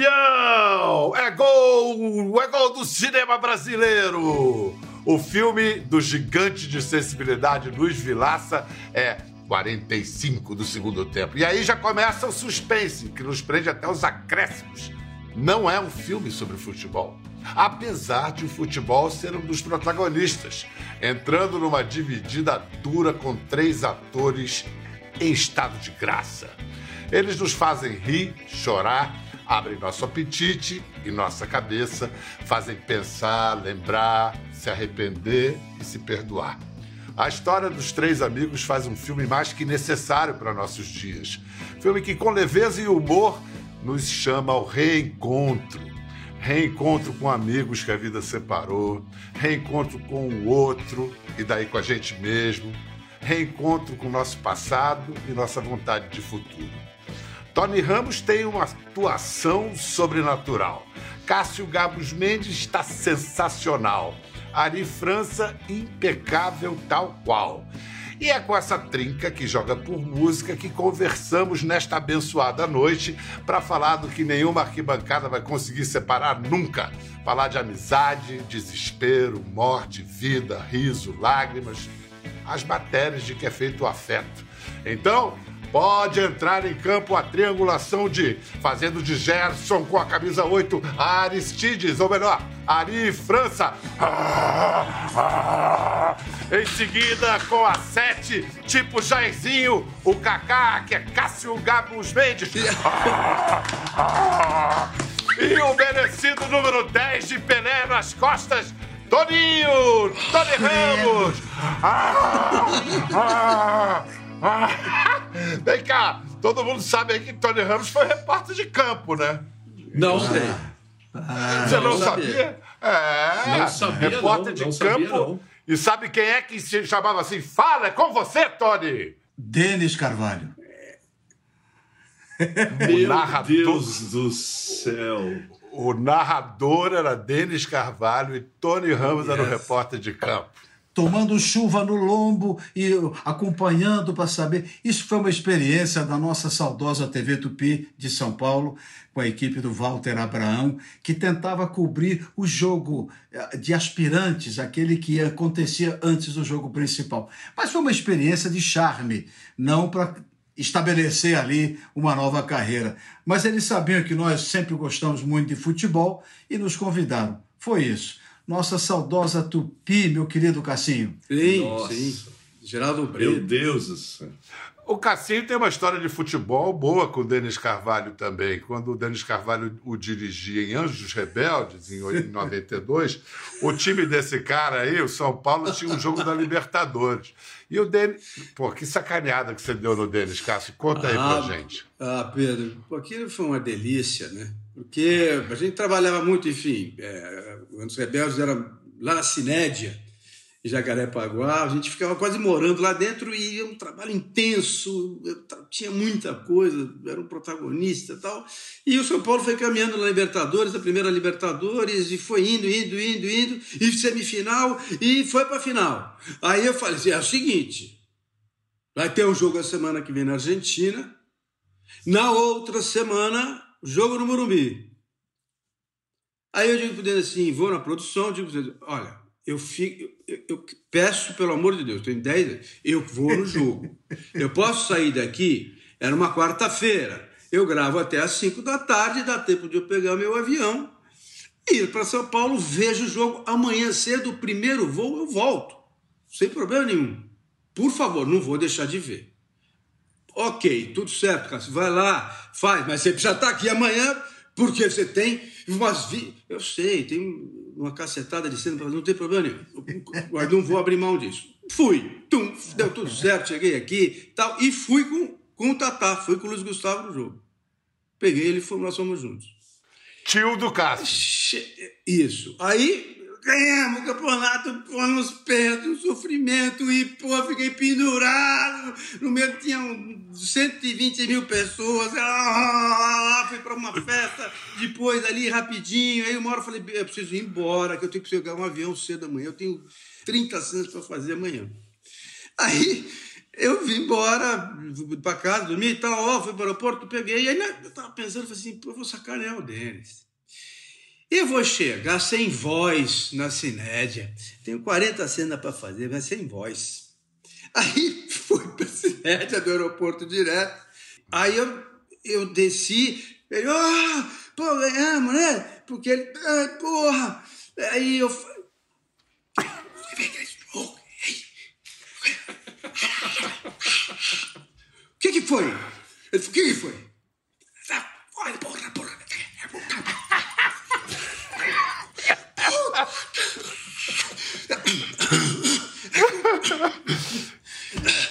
campeão! É gol! É gol do cinema brasileiro! O filme do gigante de sensibilidade Luiz Vilaça é 45 do segundo tempo. E aí já começa o suspense, que nos prende até os acréscimos. Não é um filme sobre futebol. Apesar de o futebol ser um dos protagonistas, entrando numa dividida dura com três atores em estado de graça. Eles nos fazem rir, chorar, abrem nosso apetite e nossa cabeça, fazem pensar, lembrar, se arrepender e se perdoar. A história dos três amigos faz um filme mais que necessário para nossos dias. Filme que, com leveza e humor, nos chama ao reencontro. Reencontro com amigos que a vida separou, reencontro com o outro e daí com a gente mesmo, reencontro com nosso passado e nossa vontade de futuro. Tony Ramos tem uma atuação sobrenatural. Cássio Gabos Mendes está sensacional. Ari França, impecável tal qual. E é com essa trinca que joga por música que conversamos nesta abençoada noite para falar do que nenhuma arquibancada vai conseguir separar nunca. Falar de amizade, desespero, morte, vida, riso, lágrimas, as matérias de que é feito o afeto. Então, Pode entrar em campo a triangulação de fazendo de Gerson com a camisa 8 Aristides, ou melhor, Ari França. Em seguida, com a 7, tipo Jairzinho, o Kaká, que é Cássio Gabos Mendes. E o merecido número 10 de Pelé nas costas, Toninho! Tony Ramos! Ah, ah, ah. Vem cá, todo mundo sabe aí que Tony Ramos foi repórter de campo, né? Não sei. Ah, Você não, não sabia? É, não sabia, repórter não, de não campo. Sabia, e sabe quem é que se chamava assim? Fala, é com você, Tony! Denis Carvalho. Meu narrador... Deus do céu! O narrador era Denis Carvalho e Tony Ramos yes. era o repórter de campo tomando chuva no lombo e acompanhando para saber. Isso foi uma experiência da nossa saudosa TV Tupi de São Paulo, com a equipe do Walter Abraão, que tentava cobrir o jogo eh, de aspirantes, aquele que acontecia antes do jogo principal. Mas foi uma experiência de charme, não para estabelecer ali uma nova carreira. Mas eles sabiam que nós sempre gostamos muito de futebol e nos convidaram. Foi isso nossa saudosa Tupi, meu querido Cassinho. Sim, Nossa. sim. Geraldo Brito. Meu Deus do céu. O Cassinho tem uma história de futebol boa com o Denis Carvalho também. Quando o Denis Carvalho o dirigia em Anjos Rebeldes, em 92, o time desse cara aí, o São Paulo, tinha um jogo da Libertadores. E o Denis. Pô, que sacaneada que você deu no Denis, Cássio. Conta aí ah, pra gente. Ah, Pedro, aquilo foi uma delícia, né? Porque a gente trabalhava muito, enfim, é, os rebeldes eram lá na Cinédia, em Jacarepaguá, a gente ficava quase morando lá dentro e era um trabalho intenso, tinha muita coisa, era um protagonista tal. E o São Paulo foi caminhando na Libertadores, a primeira Libertadores, e foi indo, indo, indo, indo, e semifinal, e foi para final. Aí eu falei assim: é o seguinte, vai ter um jogo a semana que vem na Argentina, na outra semana jogo no Morumbi. Aí eu digo para ele assim, vou na produção, digo para olha, eu, fico, eu, eu, peço, pelo amor de Deus, tenho 10 anos, eu vou no jogo. Eu posso sair daqui, era uma quarta-feira, eu gravo até às 5 da tarde, dá tempo de eu pegar meu avião, ir para São Paulo, vejo o jogo, amanhã cedo, o primeiro voo, eu volto, sem problema nenhum. Por favor, não vou deixar de ver. Ok, tudo certo, Cássio, vai lá, faz, mas você precisa estar aqui amanhã porque você tem umas. Vi... Eu sei, tem uma cacetada de cena, não tem problema nenhum. Mas não vou abrir mão disso. Fui, tum, deu tudo certo, cheguei aqui tal, e fui com, com o Tatá, fui com o Luiz Gustavo no jogo. Peguei ele e nós fomos juntos. Tio do Cássio. Isso. Aí ganhamos o campeonato pô, nos pés, um sofrimento, e pô, fiquei pendurado. No meio tinha 120 mil pessoas. Ah, fui para uma festa depois ali rapidinho. Aí uma hora eu falei: eu preciso ir embora, que eu tenho que pegar um avião cedo amanhã. Eu tenho 30 cenas para fazer amanhã. Aí eu vim embora para casa, dormi e tal, ó, fui para o aeroporto, peguei, e aí eu estava pensando, falei assim, eu vou sacanear o Denis. Eu vou chegar sem voz na Cinédia. Tenho 40 cenas para fazer, mas sem voz. Aí fui para a Cinédia do aeroporto direto. Aí eu, eu desci, ele, ah, pô, ganhamos, né? Porque ele, ah, porra. Aí eu. O que que foi? Ele falou, o que que foi? Porra, porra, porra.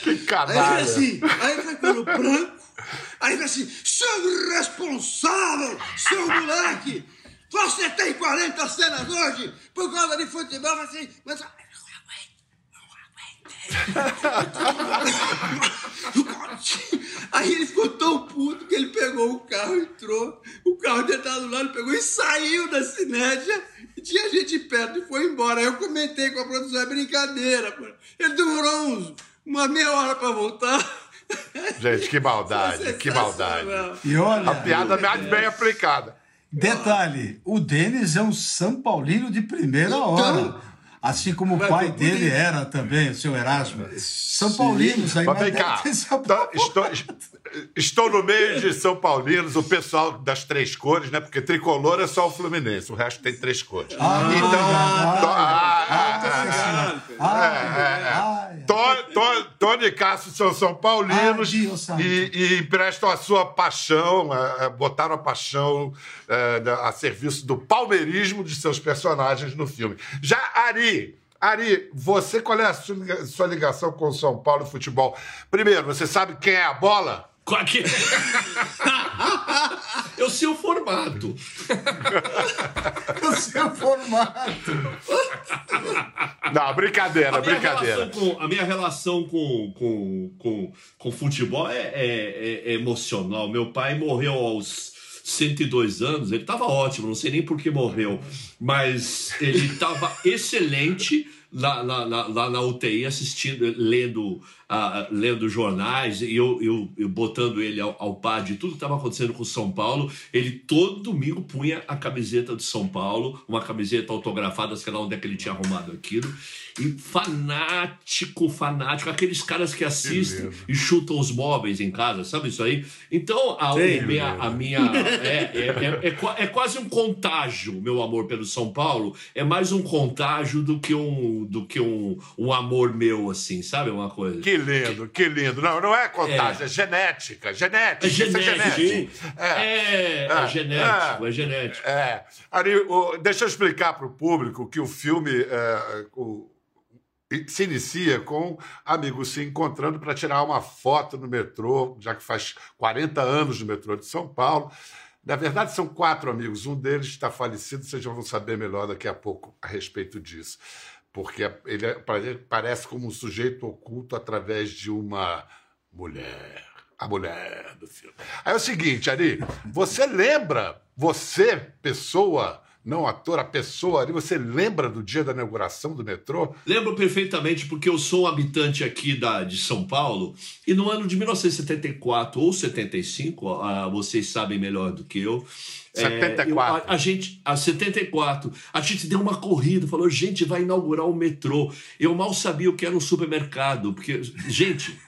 Que Aí canalha. ele assim, aí foi pelo branco, aí ele assim, seu irresponsável, seu moleque, você tem 40 cenas hoje por causa de futebol, falei assim, mas... Aí ele ficou tão puto que ele pegou o carro, entrou, o carro dele tava do lado, pegou e saiu da cinédia, e tinha gente perto e foi embora. Aí eu comentei com a produção, é brincadeira, pô. Ele demorou uns, uma meia hora pra voltar. Gente, que maldade, Foi que maldade. E olha, A piada mais bem aplicada. detalhe, o Denis é um São Paulino de primeira Então, hora. Assim como o pai dele era também, o seu Erasmo. São Paulinos aí, Mas vem cá, Paulo. estou, estou no meio de São Paulinos, o pessoal das três cores, né? Porque tricolor é só o Fluminense, o resto tem três cores. Ah, então, to- ah, Tony e Cássio são São Paulinos e, e emprestam a sua paixão, eh, botaram a paixão da- a serviço do palmeirismo de seus personagens no filme. Já Ari, Ari, você qual é a sua ligação com o São Paulo e futebol? Primeiro, você sabe quem é a bola? Qual que- Eu sei o formato. o seu formato. Não, brincadeira, A minha brincadeira. relação com, a minha relação com, com, com, com futebol é, é- é emocional. Meu pai morreu aos 102 anos, ele estava ótimo, não sei nem por que morreu, mas ele estava excelente lá, lá, lá, lá na UTI, assistindo, lendo, ah, lendo jornais, e eu, eu, eu botando ele ao, ao par de tudo que estava acontecendo com o São Paulo. Ele todo domingo punha a camiseta de São Paulo, uma camiseta autografada, sei lá onde é que ele tinha arrumado aquilo. E fanático, fanático, aqueles caras que assistem e chutam os móveis em casa, sabe isso aí? Então, a, Sei. o minha, a minha. É, é, é, é é quase um contágio, meu amor pelo São Paulo. É mais um contágio do que um, do que um, um amor meu, assim, sabe? Uma coisa. Que lindo, que lindo. Não, não é contagem, é, genética. Genética. É isso é genético. genético. É, é, É, genético, é. é genético. É. Ari, o- deixa eu explicar para o público que o filme é, o- se inicia com amigos se encontrando para tirar uma foto no metrô, já que faz 40 anos no metrô de São Paulo. Na verdade, são quatro amigos. Um deles está falecido, vocês já vão saber melhor daqui a pouco a respeito disso. Porque ele é- pare- parece como um sujeito oculto através de uma mulher. A mulher do filme. Aí é o seguinte, Ari, você lembra, você, pessoa, não ator, a pessoa ali, você lembra do dia da inauguração do metrô? Lembro perfeitamente porque eu sou um habitante aqui da, de São Paulo e no ano de 1974 ou 75, ah, vocês sabem melhor do que eu. é, 74. eu- a, a gente, a 74, a gente deu uma corrida, falou, gente, vai inaugurar o metrô. Eu mal sabia o que era um supermercado, porque, gente.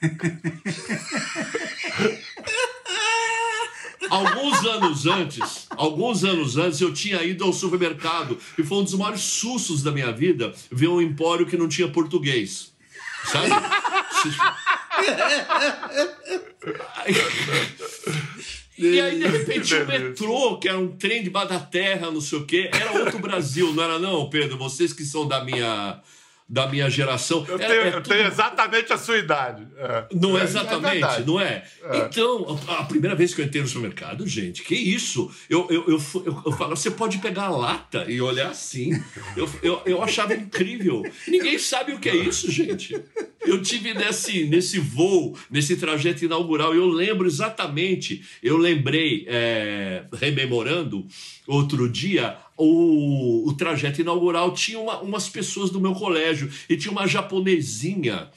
Alguns anos antes, alguns anos antes, eu tinha ido ao supermercado e foi um dos maiores sustos da minha vida ver um empório que não tinha português. Sabe? E aí, de repente, o metrô, que era um trem debaixo da terra, não sei o quê, era outro Brasil, não era não, Pedro? Vocês que são da minha, da minha geração. Eu Era- tenho, é eu tudo- tenho exatamente a sua idade. É. não é É exatamente, verdade. não é? Então, a primeira vez que eu entrei no supermercado, gente, que isso? Eu, eu, eu, eu, eu falo, você pode pegar a lata e olhar assim. Eu, eu, eu achava incrível. Ninguém sabe o que é isso, gente. Eu tive nesse, nesse voo, nesse trajeto inaugural, e eu lembro exatamente, eu lembrei, é, rememorando, outro dia, o, o trajeto inaugural tinha uma- umas pessoas do meu colégio, e tinha uma japonesinha.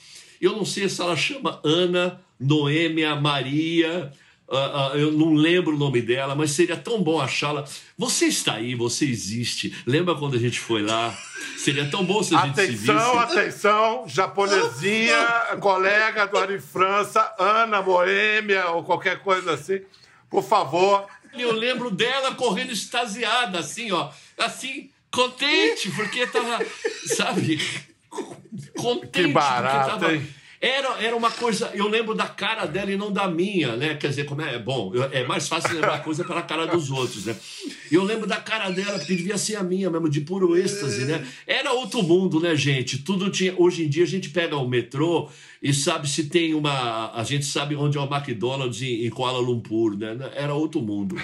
Eu não sei se ela chama Ana, Noêmia, Maria. Uh, uh, eu não lembro o nome dela, mas seria tão bom achá-la. Você está aí, você existe. Lembra quando a gente foi lá? Seria tão bom se a gente atenção, se visse. Atenção, japonesinha, colega do Ari França, Ana Boêmia ou qualquer coisa assim. Por favor. Eu lembro dela correndo extasiada, assim, ó. Assim, contente, porque tava, sabe? Contente. Que barato, porque tava, hein? Era, era uma coisa. Eu lembro da cara dela e não da minha, né? Quer dizer, como é. Bom, eu- é mais fácil lembrar coisa pela cara dos outros, né? Eu lembro da cara dela, porque devia ser a minha mesmo, de puro êxtase, né? Era outro mundo, né, gente? Tudo tinha. Hoje em dia a gente pega o metrô e sabe se tem uma. A gente sabe onde é o McDonald's em, em Kuala Lumpur, né? Era outro mundo.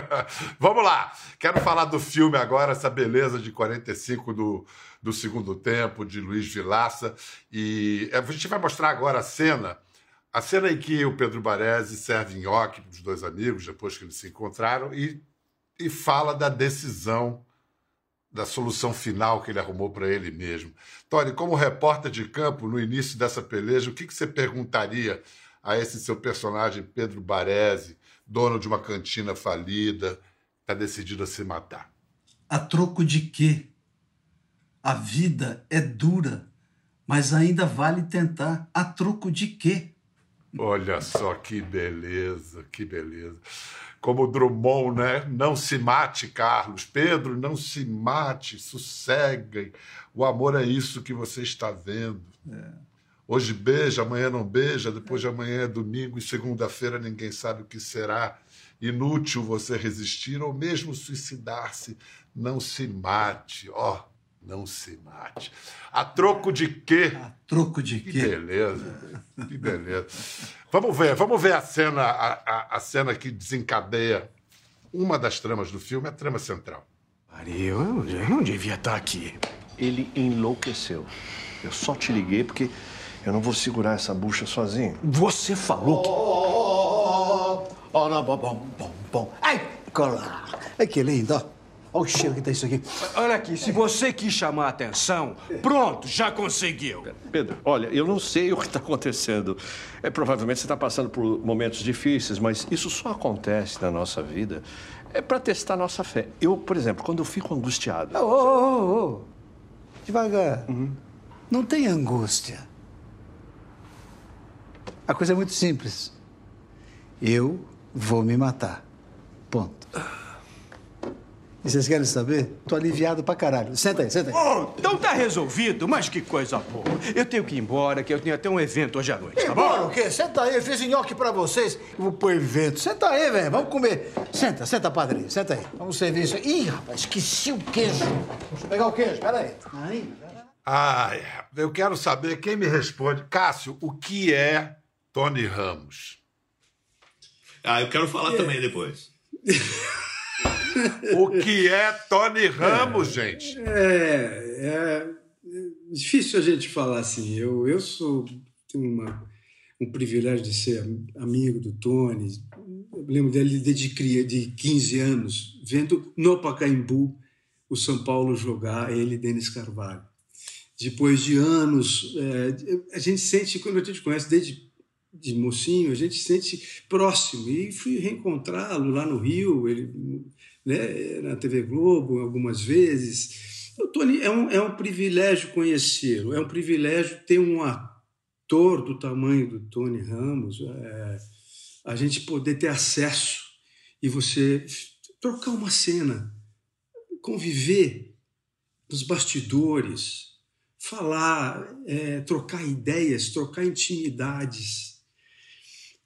Vamos lá. Quero falar do filme agora, essa beleza de 45 do, do segundo tempo, de Luiz Vilaça. E é, a gente vai mostrar agora a cena. A cena em que o Pedro Baresi serve nhoque para os dois amigos, depois que eles se encontraram, e, e fala da decisão, da solução final que ele arrumou para ele mesmo. Tony, como repórter de campo, no início dessa peleja, o que, que você perguntaria a esse seu personagem, Pedro Baresi, dono de uma cantina falida, está decidido a se matar? A troco de quê? A vida é dura, mas ainda vale tentar. A troco de quê? Olha só que beleza, que beleza. Como o Drummond, né? Não se mate, Carlos. Pedro, não se mate, sosseguem. O amor é isso que você está vendo. Hoje beija, amanhã não beija, depois de amanhã é domingo e segunda-feira ninguém sabe o que será. Inútil você resistir ou mesmo suicidar-se. Não se mate, ó, não se mate. A troco de quê? A troco de Que quê? beleza, que beleza. Vamos ver, vamos ver a cena, a, a, a cena que desencadeia uma das tramas do filme, a trama central. Maria, eu, eu não devia estar aqui. Ele enlouqueceu. Eu só te liguei porque eu não vou segurar essa bucha sozinho. Você falou que. Oh, oh, não, bom, bom, bom, bom. Ai, colar. Ai, que lindo, ó. Olha o cheiro que tá isso aqui. Olha aqui, se você quis chamar a atenção, pronto, já conseguiu. Pedro, olha, eu não sei o que está acontecendo. É, provavelmente você está passando por momentos difíceis, mas isso só acontece na nossa vida é para testar nossa fé. Eu, por exemplo, quando eu fico angustiado, Ô, ô, ô, ô. Devagar. Não tem angústia. A coisa é muito simples. Eu vou me matar. Ponto. E vocês querem saber? Tô aliviado pra caralho. Senta aí, senta aí. Oh, então tá resolvido, mas que coisa boa. Eu tenho que ir embora, que eu tenho até um evento hoje à noite, tá Embora bom? o quê? Senta aí, eu fiz nhoque pra vocês. Eu vou pôr evento. Senta aí, velho. Vamos comer. Senta, senta, padrinho. Senta aí. Vamos servir isso. Ih, rapaz, esqueci o queijo. Deixa eu pegar o queijo, peraí. Aí, Ai, eu quero saber quem me responde. Cássio, o que é Tony Ramos? Ah, eu quero falar também depois. O que é Tony Ramos, gente? É, é difícil a gente falar assim. Eu, eu sou tenho uma, um privilégio de ser amigo do Tony. Eu lembro dele desde cria, de 15 anos, vendo no Pacaembu o São Paulo jogar, ele e Denis Carvalho. Depois de anos, é, a gente sente, quando a gente conhece desde de mocinho, a gente sente próximo. E fui reencontrá-lo lá no Rio, ele, né, na TV Globo algumas vezes. O Tony é um, é um privilégio conhecê-lo, é um privilégio ter um ator do tamanho do Tony Ramos, é, a gente poder ter acesso e você trocar uma cena, conviver nos bastidores, falar, é, trocar ideias, trocar intimidades.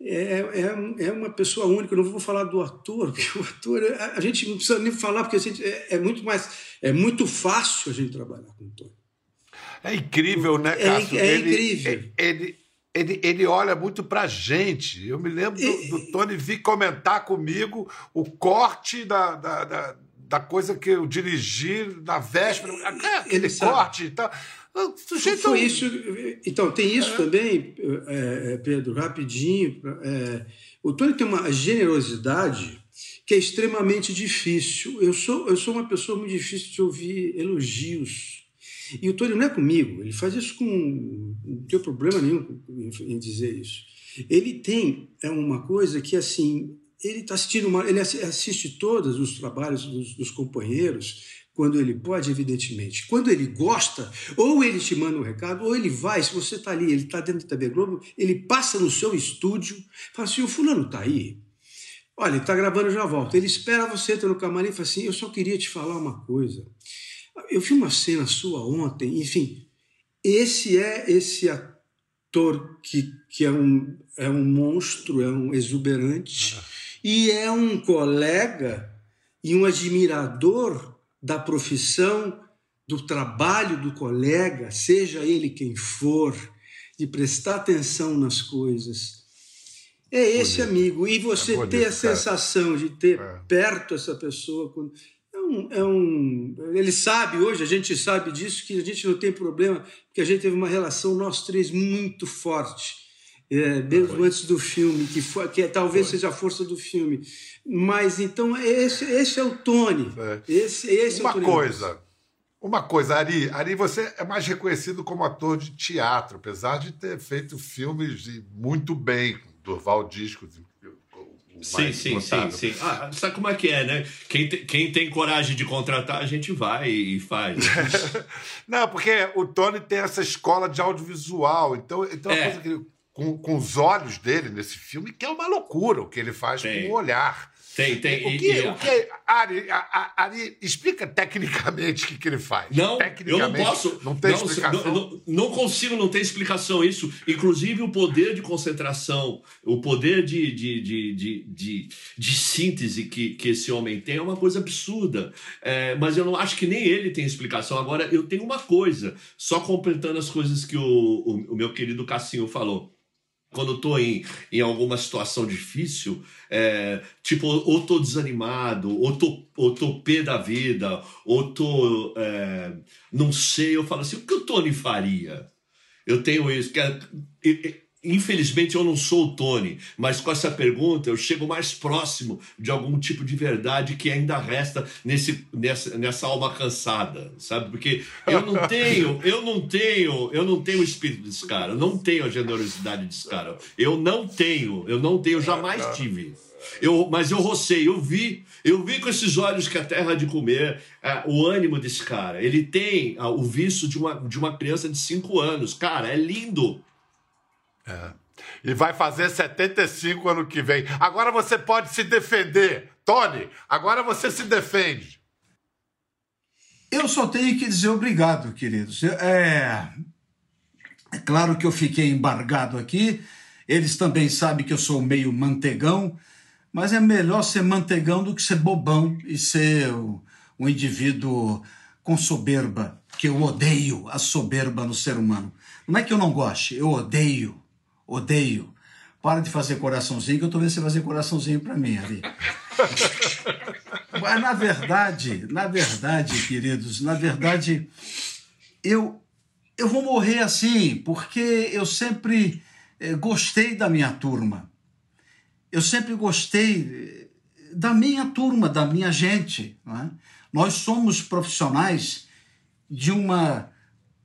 É, é, é, uma pessoa única. Eu não vou falar do ator, porque o ator a, a gente não precisa nem falar, porque a gente, é, é, muito mais é muito fácil a gente trabalhar com o Tony. É incrível, né, Cássio? É, é ele, incrível. Ele, ele, ele olha muito pra gente. Eu me lembro do, do Tony vir comentar comigo o corte da, da, da, da coisa que eu dirigi na véspera. Aquele corte e tal. O sujeito- Foi isso. Então, tem isso também, é, é, Pedro, rapidinho. é, o Tony tem uma generosidade que é extremamente difícil. Eu sou, eu sou uma pessoa muito difícil de ouvir elogios. E o Tony não é comigo, ele faz isso com. Não tem problema nenhum em dizer isso. Ele tem é uma coisa que, assim, ele está assistindo, uma, ele assiste todos os trabalhos dos, dos companheiros quando ele pode, evidentemente. Quando ele gosta, ou ele te manda um recado, ou ele vai, se você está ali, ele está dentro da TV Globo, ele passa no seu estúdio, fala assim, o fulano está aí? Olha, ele está gravando, já volta. Ele espera você, entra no camarim e fala assim, eu só queria te falar uma coisa. Eu vi uma cena sua ontem, enfim, esse é esse ator que, que é, um, é um monstro, é um exuberante, ah. e é um colega e um admirador da profissão, do trabalho do colega, seja ele quem for, de prestar atenção nas coisas. É esse bonito. amigo. E você é bonito, ter a sensação de ter é. perto essa pessoa. É um, é um, ele sabe hoje, a gente sabe disso, que a gente não tem problema, porque a gente teve uma relação, nós três, muito forte. É, mesmo antes do filme, que, foi, que é, talvez foi. seja a força do filme. Mas então esse, esse é o Tony. É. Esse, esse uma é o Tony coisa, uma coisa, Ari, Ari, você é mais reconhecido como ator de teatro, apesar de ter feito filmes muito bem, Durval Discos. Sim, sim, sim, sim. Ah, sabe como é que é, né? Quem, te, quem tem coragem de contratar, a gente vai e faz. Não, porque o Tony tem essa escola de audiovisual, então, então é. coisa que com, com os olhos dele nesse filme, que é uma loucura o que ele faz tem. com o olhar. Tem, tem. O que, e, o que Ari, Ari, explica tecnicamente o que, que ele faz. Não, eu não posso. Não tem não, explicação. Não, não, consigo, não tem explicação isso. Inclusive, o poder de concentração, o poder de, de, de, de, de, de síntese que, que esse homem tem é uma coisa absurda. É, mas eu não acho que nem ele tem explicação. Agora, eu tenho uma coisa, só completando as coisas que o, o, o meu querido Cassinho falou quando tô em, em alguma situação difícil, é, tipo, ou tô desanimado, ou tô, ou tô pé da vida, ou tô. É, não sei, eu falo assim, o que o Tony faria? Eu tenho isso. Que é, Infelizmente eu não sou o Tony, mas com essa pergunta eu chego mais próximo de algum tipo de verdade que ainda resta nesse, nessa, nessa alma cansada, sabe? Porque eu não tenho, eu não tenho, eu não tenho o espírito desse cara, eu não tenho a generosidade desse cara. Eu não tenho, eu não tenho, jamais tive. Eu, mas eu rocei, eu vi, eu vi com esses olhos que a terra de comer é, o ânimo desse cara. Ele tem ah, o vício de uma, de uma criança de 5 anos. Cara, é lindo. É. E vai fazer 75 ano que vem. Agora você pode se defender. Tony, agora você se defende. Eu só tenho que dizer obrigado, queridos. É, é claro que eu fiquei embargado aqui. Eles também sabem que eu sou meio mantegão, mas é melhor ser mantegão do que ser bobão e ser um indivíduo com soberba, que eu odeio a soberba no ser humano. Não é que eu não goste, eu odeio odeio. Para de fazer coraçãozinho, que eu estou vendo você fazer coraçãozinho para mim ali. Mas na verdade, na verdade, queridos, na verdade, eu, eu vou morrer assim, porque eu sempre eh, gostei da minha turma. Eu sempre gostei eh, da minha turma, da minha gente. É? Nós somos profissionais de uma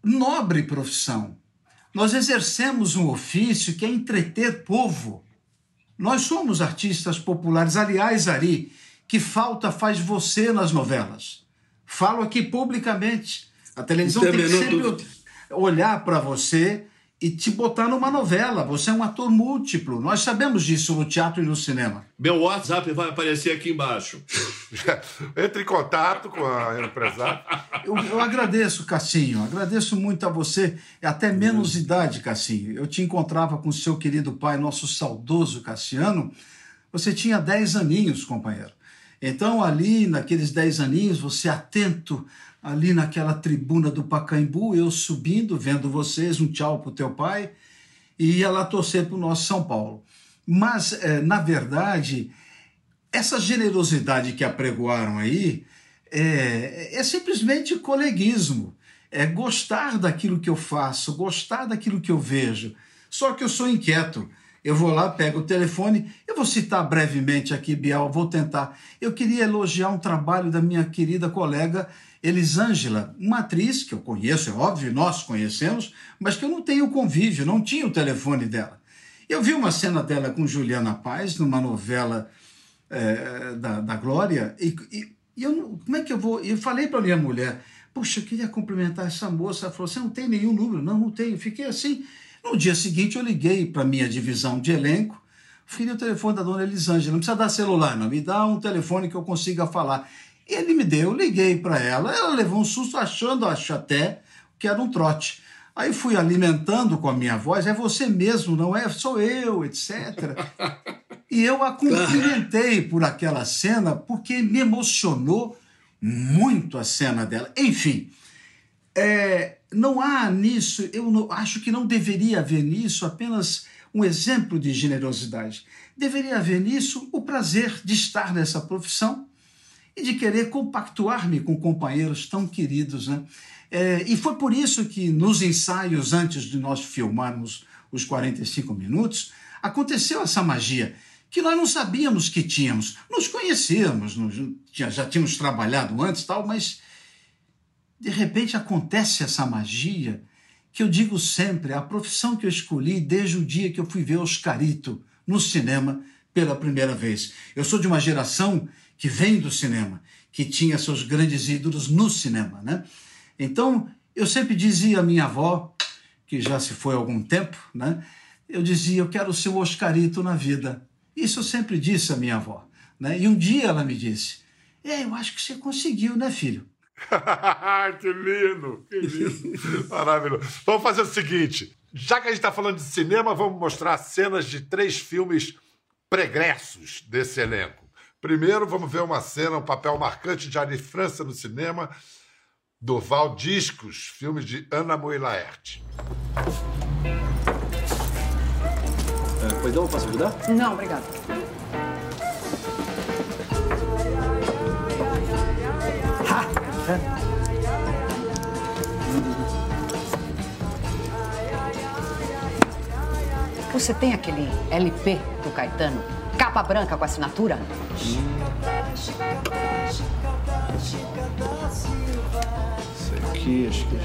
nobre profissão. Nós exercemos um ofício que é entreter povo. Nós somos artistas populares. Aliás, Ari, que falta faz você nas novelas? Falo aqui publicamente. A televisão tem que sempre olhar para você e te botar numa novela. Você é um ator múltiplo. Nós sabemos disso no teatro e no cinema. Meu WhatsApp vai aparecer aqui embaixo. Entre em contato com a empresária. Eu, eu, agradeço, Cassinho. Agradeço muito a você. É até menos hum. idade, Cassinho. Eu te encontrava com seu querido pai, nosso saudoso Cassiano. Você tinha 10 aninhos, companheiro. Então, ali, naqueles 10 aninhos, você atento ali naquela tribuna do Pacaembu, eu subindo, vendo vocês, um tchau para o teu pai, e ia lá torcer para o nosso São Paulo. Mas, é, na verdade, essa generosidade que apregoaram aí é, é simplesmente coleguismo, é gostar daquilo que eu faço, gostar daquilo que eu vejo. Só que eu sou inquieto. Eu vou lá, pego o telefone, eu vou citar brevemente aqui, Biel, vou tentar. Eu queria elogiar um trabalho da minha querida colega Elisângela, uma atriz que eu conheço, é óbvio, nós conhecemos, mas que eu não tenho convívio, não tinha o telefone dela. Eu vi uma cena dela com Juliana Paz, numa novela é, da, da Glória, e, e, e eu, como é que eu vou? Eu falei para minha mulher, Poxa, eu queria cumprimentar essa moça. Ela falou: Você não tem nenhum número? Não, não tenho. Fiquei assim. No dia seguinte, eu liguei para minha divisão de elenco. Fui o telefone da dona Elisângela. Não precisa dar celular, não. Me dá um telefone que eu consiga falar. E ele me deu, eu liguei para ela. Ela levou um susto, achando, acho até, que era um trote. Aí fui alimentando com a minha voz, é você mesmo, não é? Sou eu, etc. E eu a cumprimentei por aquela cena porque me emocionou muito a cena dela. Enfim, é, não há nisso, eu não, acho que não deveria haver nisso apenas um exemplo de generosidade. Deveria haver nisso o prazer de estar nessa profissão e de querer compactuar-me com companheiros tão queridos. Né? É, e foi por isso que nos ensaios, antes de nós filmarmos os 45 minutos, aconteceu essa magia que nós não sabíamos que tínhamos. Nos conhecíamos, nos, já, tínhamos trabalhado antes tal, mas de repente acontece essa magia que eu digo sempre, a profissão que eu escolhi desde o dia que eu fui ver Oscarito no cinema pela primeira vez. Eu sou de uma geração que vem do cinema, que tinha seus grandes ídolos no cinema, né? Então, eu sempre dizia à minha avó, que já se foi há algum tempo, né? Eu dizia, eu quero ser o Oscarito na vida. Isso eu sempre disse à minha avó. Né? E um dia ela me disse: É, eu acho que você conseguiu, né, filho? que lindo, que lindo. Maravilhoso. Vamos fazer o seguinte: já que a gente está falando de cinema, vamos mostrar cenas de três filmes pregressos desse elenco. Primeiro, vamos ver uma cena, um papel marcante de Ari França no cinema, Durval Discos, filme de Ana Mui Laerte. É, pois não, posso ajudar? Não, obrigado. Você tem aquele LP do Caetano? Capa branca com assinatura? Isso aqui, acho que.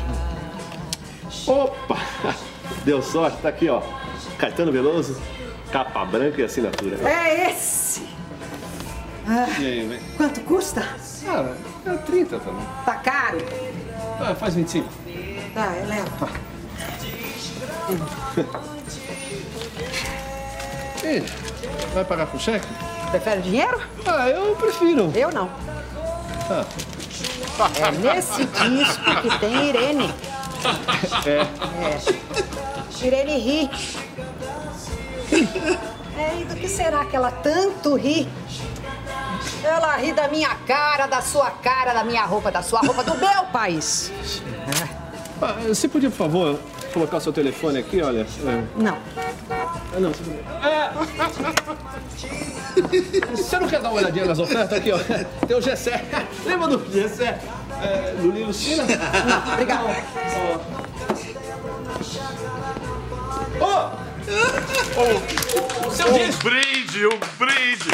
Opa! Deu sorte, tá aqui, ó. Caetano Veloso, capa branca e assinatura. É esse! Ah, E aí, vem? quanto custa? Ah, é 30 também. Tá caro? Ah, faz 25. Tá, eu levo. Ih, vai pagar com cheque? Prefere dinheiro? Ah, eu prefiro. Eu não. Ah. É nesse disco que tem Irene. É. É. Irene ri. É, e do que será que ela tanto ri? Ela ri da minha cara, da sua cara, da minha roupa, da sua roupa, do meu país. Ah, você podia, por favor, colocar o seu telefone aqui, olha? É. Não. Ah, não. É. Você não quer dar uma olhadinha nas ofertas aqui, ó? Tem o Gessé. Lembra do Gessé? É, do Lilo Lucina? Não, obrigada. Ô! Seu Um disco! brinde, um brinde!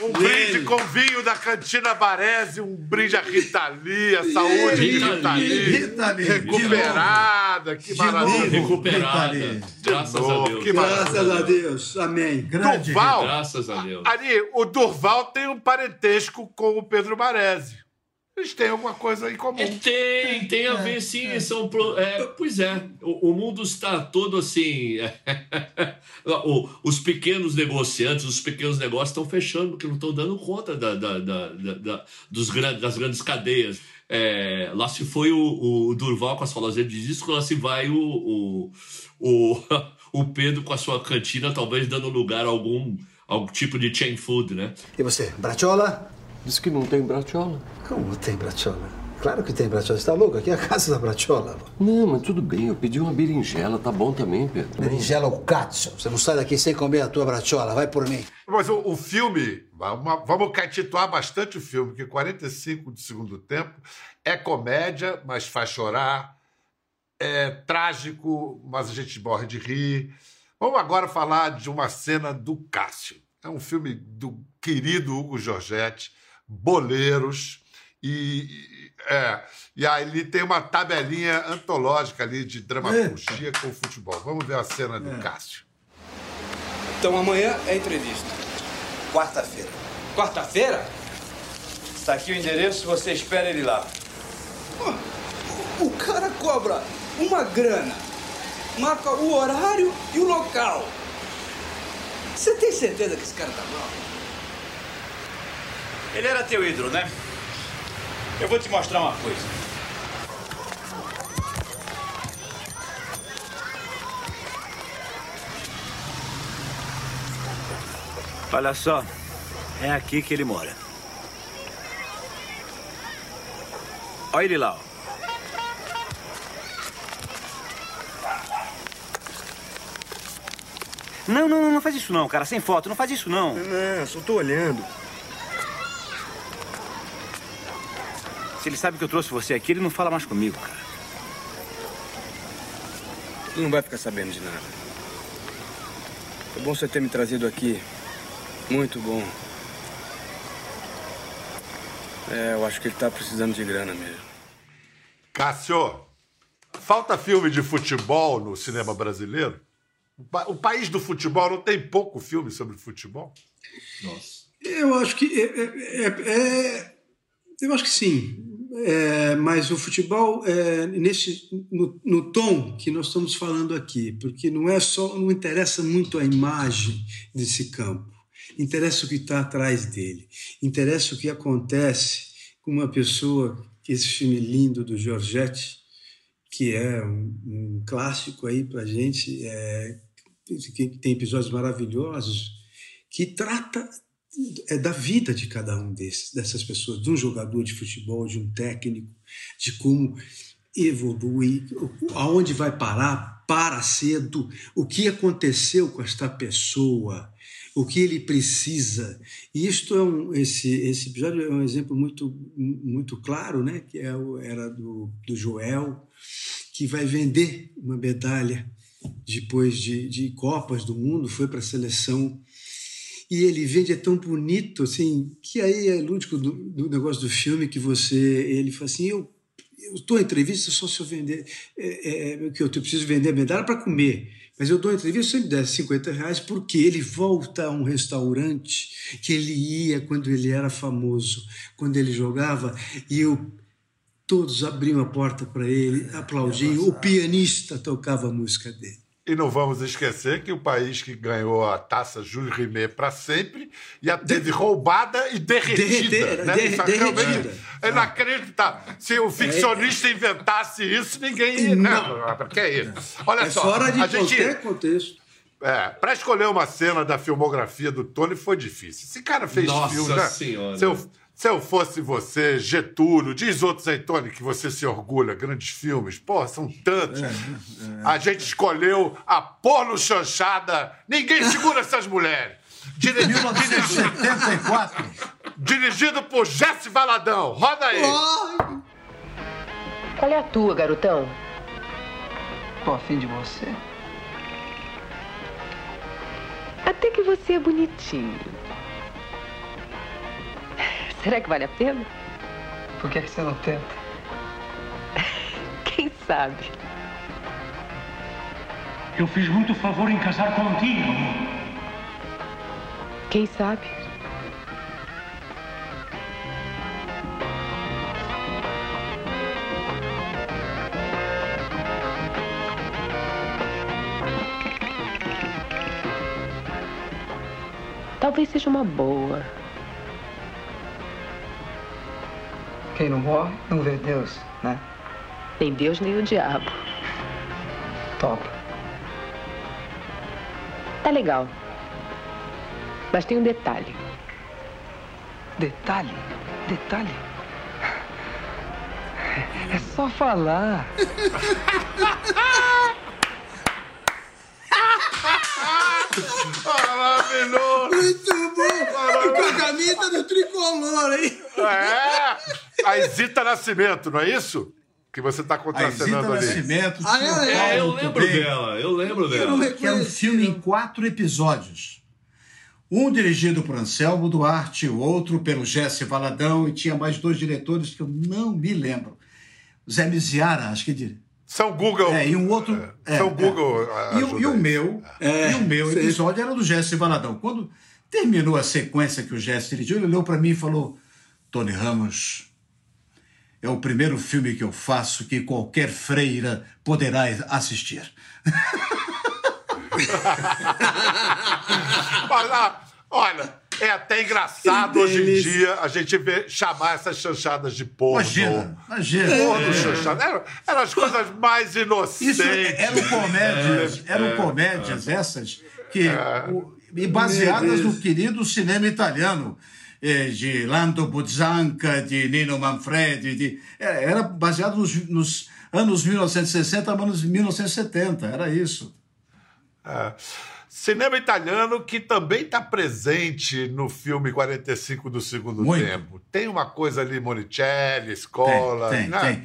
Um brinde com vinho da Cantina Baresi, um brinde a Rita Lee, a saúde de Rita Rita Lee. Lee. Rita Lee, Recuperada, que maravilha. Recuperada. Graças a Deus. que. Graças a Deus. Amém. Grande Durval, Graças a Deus. Ari, o Durval tem um parentesco com o Pedro Baresi. Eles têm alguma coisa em comum. É, tem, tem a ver sim. São pro- é, pois é, o, o mundo está todo assim. o- os pequenos negociantes, os pequenos negócios estão fechando porque não estão dando conta da, da- da- da- da- dos gran- das grandes cadeias. É, lá se foi o, o Durval com as falas de disco, lá se vai o, o, o, o Pedro com a sua cantina, talvez dando lugar a algum, algum tipo de chain food, né? E você, Bratiola? Diz que não tem bratiola. Como tem Bratiola? Claro que tem Bratiola. Você tá louco? Aqui é a casa da Bratiola. Não, mas tudo bem, eu pedi uma berinjela, tá bom também, Pedro. Berinjela ou cazzo. Você não sai daqui sem comer a tua Bratiola. Vai por mim. Mas o, o filme, vamos, vamos catituar bastante o filme, porque 45 de segundo tempo é comédia, mas faz chorar, é trágico, mas a gente morre de rir. Vamos agora falar de uma cena do Cássio. É um filme do querido Hugo Giorgetti, Boleiros, E, é, e aí ele tem uma tabelinha antológica ali de dramaturgia com futebol. Vamos ver a cena do Cássio. Então amanhã é entrevista. Quarta-feira. Quarta-feira? Está aqui o endereço, você espera ele lá. O cara cobra uma grana, marca o horário e o local. Você tem certeza que esse cara tá mal? Ele era teu ídolo, né? Eu vou te mostrar uma coisa. Olha só, é aqui que ele mora. Olha ele lá, ó. Não, não, não, faz isso não, cara. Sem foto, não faz isso não. Não, só tô olhando. Se ele sabe que eu trouxe você aqui, ele não fala mais comigo, cara. Não vai ficar sabendo de nada. É bom você ter me trazido aqui. Muito bom. É, eu acho que ele tá precisando de grana mesmo. Cássio, falta filme de futebol no cinema brasileiro? O país do futebol não tem pouco filme sobre futebol? Nossa. Eu acho que é, é- é- é- eu acho que sim. É, mas o futebol é, nesse no, no tom que nós estamos falando aqui, porque não é só não interessa muito a imagem desse campo, interessa o que está atrás dele, interessa o que acontece com uma pessoa esse filme lindo do Giorgetti, que é um, um clássico aí para gente, é, que tem episódios maravilhosos que trata é da vida de cada um desses, dessas pessoas, de um jogador de futebol, de um técnico, de como evolui, aonde vai parar, para cedo, o que aconteceu com esta pessoa, o que ele precisa. E isto é um, esse, esse episódio é um exemplo muito, muito claro, né? que é era do, do Joel, que vai vender uma medalha depois de, de Copas do Mundo, foi para a seleção e ele vende é tão bonito assim que aí é lúdico do, do negócio do filme que você ele fala assim eu eu estou em entrevista só se eu vender é, é, que eu preciso vender a medalha para comer. Mas eu dou entrevista se ele me der 50 reais porque ele volta a um restaurante que ele ia quando ele era famoso quando ele jogava e eu todos abriam a porta para ele aplaudiam o pianista tocava a música dele E não vamos esquecer que o país que ganhou a taça Júlio Rimet para sempre e a teve roubada e derretida. Derreter- né? der- é derretida. é inacreditável. Se o ficcionista inventasse isso, ninguém ia. Não. Que é isso? Olha é só. fora de a gente, qualquer contexto é, para escolher uma cena da filmografia do Tony foi difícil. Esse cara fez Nossa filme, né? Senhora. Se eu, se eu fosse você, Getúlio, diz outros aí, Tony, que você se orgulha, grandes filmes. Pô, são tantos. A gente escolheu a porno chanchada. Ninguém segura essas mulheres. Dire- 1974. Dirigido por Jesse Valadão. Roda aí. Qual é a tua, garotão? Tô afim de você. Até que você é bonitinho. Será que vale a pena? Por que, que você não tenta? Quem sabe? Eu fiz muito favor em casar contigo. Quem sabe? Talvez seja uma boa. Quem não morre, não vê Deus, né? Nem Deus nem o diabo. Topa. Tá legal. Mas tem um detalhe. Detalhe? Detalhe? É só falar. Maravilhoso. Muito bom! Com a camisa do tricolor, hein? É. A Isita Nascimento, não é isso? Que você está contracenando ali. Nascimento, Ah, é, é, eu lembro também. dela, eu lembro não dela. que é um filme em quatro episódios. Um dirigido por Anselmo Duarte, o outro pelo Jesse Valadão, e tinha mais dois diretores que eu não me lembro. Zé Miziara, acho que dire- São Google. É, e um outro. é, São é. Google. E, o- ajuda e o meu, É, e o meu episódio era do Jesse Valadão. Quando terminou a sequência que o Jesse dirigiu, ele olhou para mim e falou: Tony Ramos, é o primeiro filme que eu faço que qualquer freira poderá assistir. Ah, olha, é até engraçado hoje em dia a gente ver, chamar essas chanchadas de porno. Imagina, imagina. Porno, É. chanchada. Eram, eram as coisas mais inocentes. Isso eram comédias, É, eram é. comédias essas que o- e baseadas no querido cinema italiano eh, de Lando Buzzanca, de Nino Manfredi, de, é, era baseado nos, nos anos 1960, anos 1970, era isso. É. Cinema italiano que também está presente no filme 45 do segundo Muito. tempo. Tem uma coisa ali, Monicelli, Scola. Tem, tem, né? tem.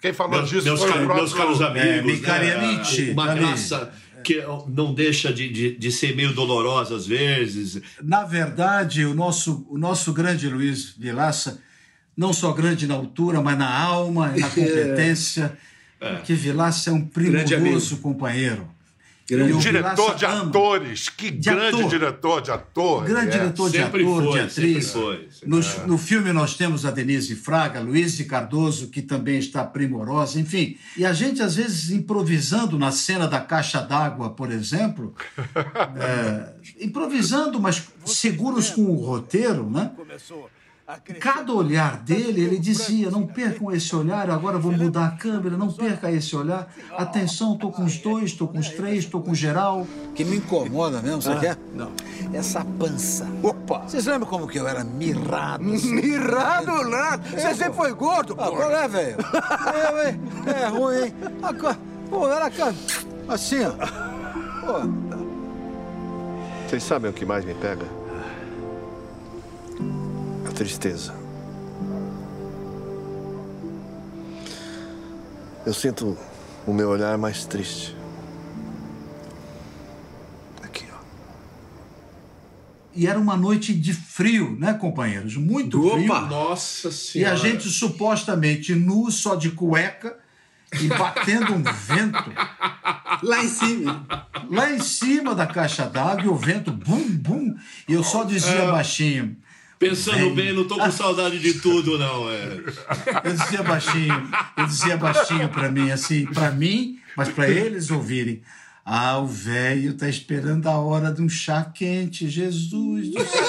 Quem falou Meus, disso meus, foi o próprio... meus caros amigos, É, Micarianici, né? uma graça que não deixa de, de, de ser meio dolorosa às vezes. Na verdade, o nosso, o nosso grande Luiz Vilaça, não só grande na altura, mas na alma, na competência, que Vilaça é um primoroso companheiro. Grande E o Diretor de atores. Que De grande ator. diretor de ator. Grande é. diretor de Sempre ator, foi, de atriz. sempre foi, sempre No, no filme nós temos a Denise Fraga, Luiz de Cardoso, que também está primorosa, enfim. E a gente, às vezes, improvisando na cena da caixa d'água, por exemplo, é, improvisando, mas seguros com o roteiro, né? Cada olhar dele, ele dizia: não percam esse olhar, agora vou mudar a câmera, não perca esse olhar. Atenção, estou com os dois, estou com os três, estou com geral. que me incomoda mesmo, você Ah, quer? Não. Essa pança. Opa! Vocês lembram como que eu era mirrado? assim? Mirrado nada. Você sempre foi gordo, Ah, pô. qual é, velho? Eu, hein? É ruim, hein? Agora, pô, era assim, ó. Pô, Vocês sabem o que mais me pega? Tristeza. Eu sinto o meu olhar mais triste. Aqui, ó. E era uma noite de frio, né, companheiros? Muito Opa! frio. Nossa E Senhora. a gente supostamente nu, só de cueca e batendo um vento Lá em cima. lá em cima da caixa d'água e o vento bum, bum. E eu só dizia baixinho. Pensando Bem. bem, não tô com saudade de tudo, não. É. Eu dizia baixinho, eu dizia baixinho para mim, assim, para mim, mas para eles ouvirem. Ah, o velho tá esperando a hora de um chá quente, Jesus do céu.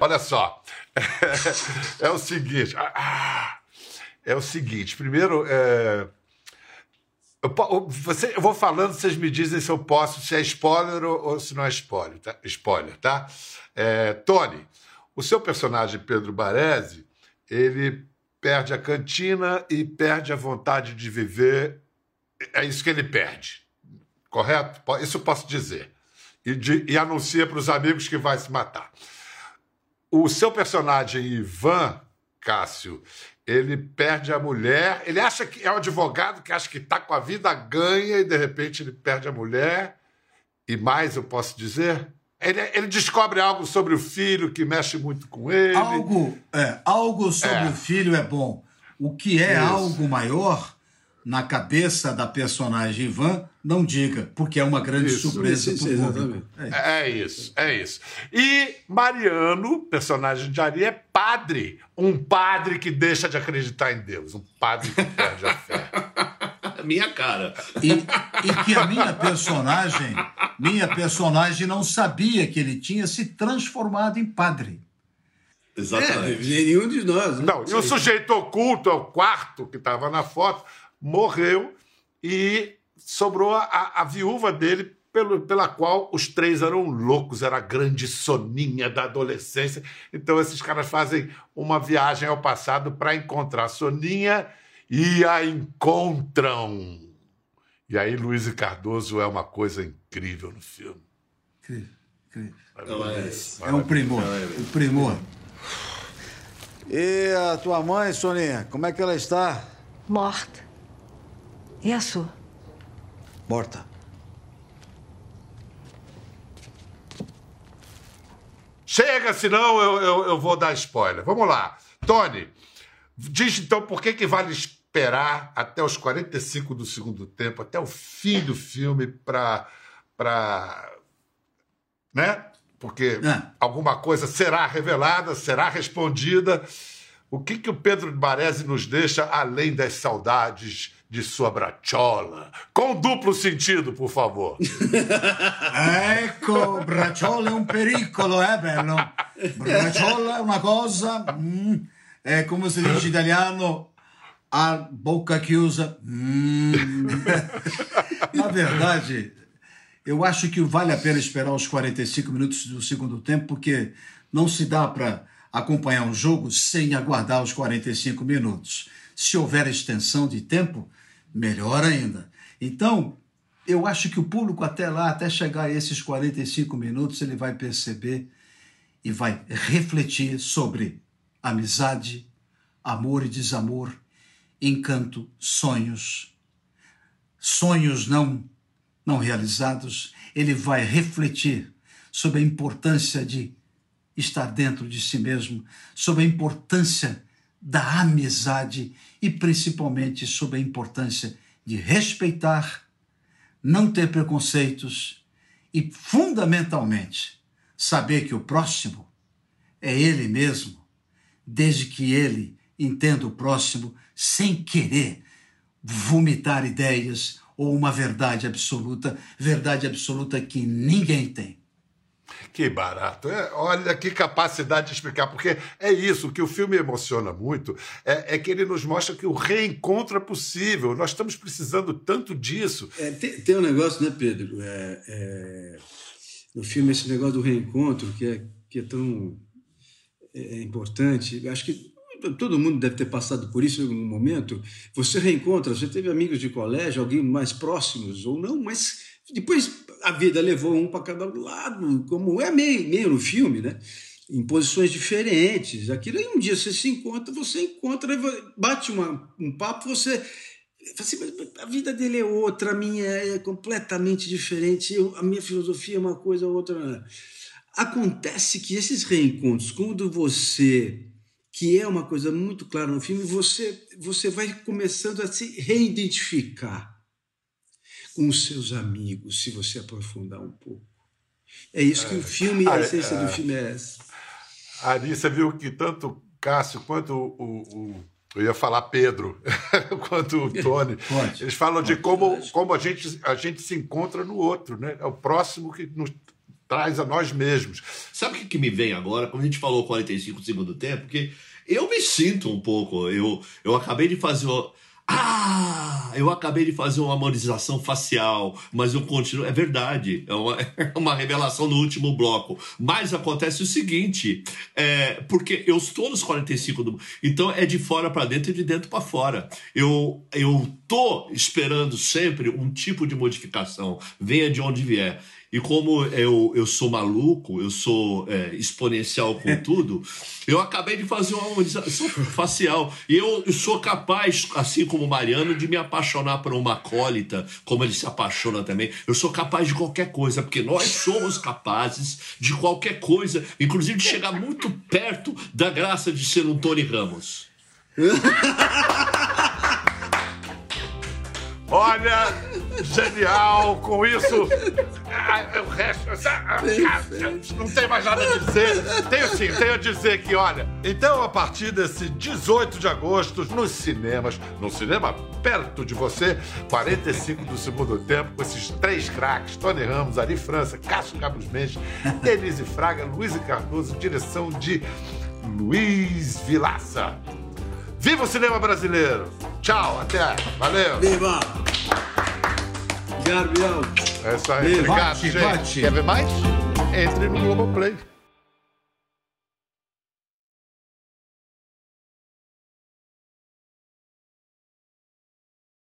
Olha só. É o seguinte. ah, É o seguinte. Primeiro, é, eu, você, eu vou falando, vocês me dizem se eu posso, se é spoiler ou, ou se não é spoiler, tá? Spoiler, tá? É, Tony, o seu personagem Pedro Baresi, ele perde a cantina e perde a vontade de viver. É isso que ele perde, correto? Isso eu posso dizer. E, de- e anuncia para os amigos que vai se matar. O seu personagem Ivan Cássio, ele perde a mulher, ele acha que é um advogado que acha que está com a vida ganha e de repente ele perde a mulher. E mais eu posso dizer? Ele, ele descobre algo sobre o filho que mexe muito com ele. Algo, é, algo sobre É. o filho é bom. O que é Isso. algo maior na cabeça da personagem Ivan, não diga, porque é uma grande Isso, surpresa isso, para o isso, público. É. É isso, é isso. E Mariano, personagem de Ari, é padre. Um padre que deixa de acreditar em Deus. Um padre que perde a fé. Minha cara. E, e que a minha personagem, minha personagem não sabia que ele tinha se transformado em padre. É, Exatamente. nenhum de nós. né? Não, e o sujeito oculto, é o quarto que estava na foto, morreu e sobrou a, a viúva dele, pelo, pela qual os três eram loucos, era a grande soninha da adolescência. Então esses caras fazem uma viagem ao passado para encontrar a soninha e a encontram. E aí Luiz Cardoso é uma coisa incrível no filme. Incrível, incrível. é É um primor, um primor. E a tua mãe, Soninha, como é que ela está? Morta. E a sua? Morta. Chega, senão eu, eu, eu vou dar spoiler. Vamos lá. Tony, diz então por que, que vale esperar até os 45 do segundo tempo, até o fim do filme, para. Pra... Né? Porque É. alguma coisa será revelada, será respondida. O que, que o Pedro de Baresi nos deixa além das saudades de sua brachola? Com duplo sentido, por favor. Ecco, Bracciola è un pericolo, eh, bello? Bracciola è una cosa, mm, è come si dice italiano, a boca chiusa. mm. Na verdade, eu acho que vale a pena esperar os 45 minutos do segundo tempo, porque não se dá para acompanhar um jogo sem aguardar os 45 minutos. Se houver extensão de tempo, melhor ainda. Então, eu acho que o público até lá, até chegar a esses 45 minutos, ele vai perceber e vai refletir sobre amizade, amor e desamor, encanto, sonhos, sonhos não não realizados. Ele vai refletir sobre a importância de estar dentro de si mesmo, sobre a importância da amizade e principalmente sobre a importância de respeitar, não ter preconceitos e, fundamentalmente, saber que o próximo é ele mesmo, desde que ele entenda o próximo sem querer vomitar ideias ou uma verdade absoluta, verdade absoluta que ninguém tem. Que barato. É, olha que capacidade de explicar, porque é isso, que o filme emociona muito é, é que ele nos mostra que o reencontro é possível. Nós estamos precisando tanto disso. É, tem, tem um negócio, né, Pedro? É, é, no filme, esse negócio do reencontro, que é, que é tão é, importante. Acho que todo mundo deve ter passado por isso em algum momento. Você reencontra, você teve amigos de colégio, alguém mais próximos ou não, mas depois a vida levou um para cada lado, como é meio, meio no filme, né? Em posições diferentes. Aquilo aí um dia você se encontra, você encontra, bate uma, um papo, você assim, a vida dele é outra, a minha é completamente diferente, eu, a minha filosofia é uma coisa, a outra. Acontece que esses reencontros, quando você que é uma coisa muito clara no filme, você, você vai começando a se reidentificar com seus amigos, se você aprofundar um pouco. É isso que o filme, a Ah, essência é. do filme é essa. Ari, você viu que tanto Cássio quanto o. o- eu ia falar Pedro, quanto o Tony. Pode. Eles falam de como, como a, gente, a gente se encontra no outro, né? É o próximo que nos traz a nós mesmos. Sabe o que, que me vem agora? Quando a gente falou 45 do segundo tempo, porque eu me sinto um pouco. Eu, eu acabei de fazer. o- Ah! Eu acabei de fazer uma harmonização facial, mas eu continuo. É verdade, é uma, é uma revelação no último bloco. Mas acontece o seguinte: é, porque eu estou nos 45 do. Então é de fora para dentro e de dentro para fora. Eu, eu esperando sempre um tipo de modificação, venha de onde vier. E como eu, eu sou maluco, eu sou é, exponencial com tudo, eu acabei de fazer uma harmonização facial. E eu, eu sou capaz, assim como o Mariano, de me apaixonar por uma acólita, como ele se apaixona também. Eu sou capaz de qualquer coisa, porque nós somos capazes de qualquer coisa, inclusive de chegar muito perto da graça de ser um Tony Ramos. Olha, genial! Com isso, ah, o resto. ah, ah, Não tem mais nada a dizer. Tenho sim, tenho a dizer que, olha. Então, a partir desse 18 de agosto, nos cinemas, no cinema perto de você, 45 do segundo tempo, com esses três craques: Tony Ramos, Ari França, Cássio Carlos Mendes, Denise Fraga, Luiz Cardoso, direção de Luiz Vilaça. Viva o cinema brasileiro! Tchau, até! Valeu! Viva! É isso aí, Beijo. obrigado, Bate, gente. bate. Quer ver mais? Entre no Globoplay.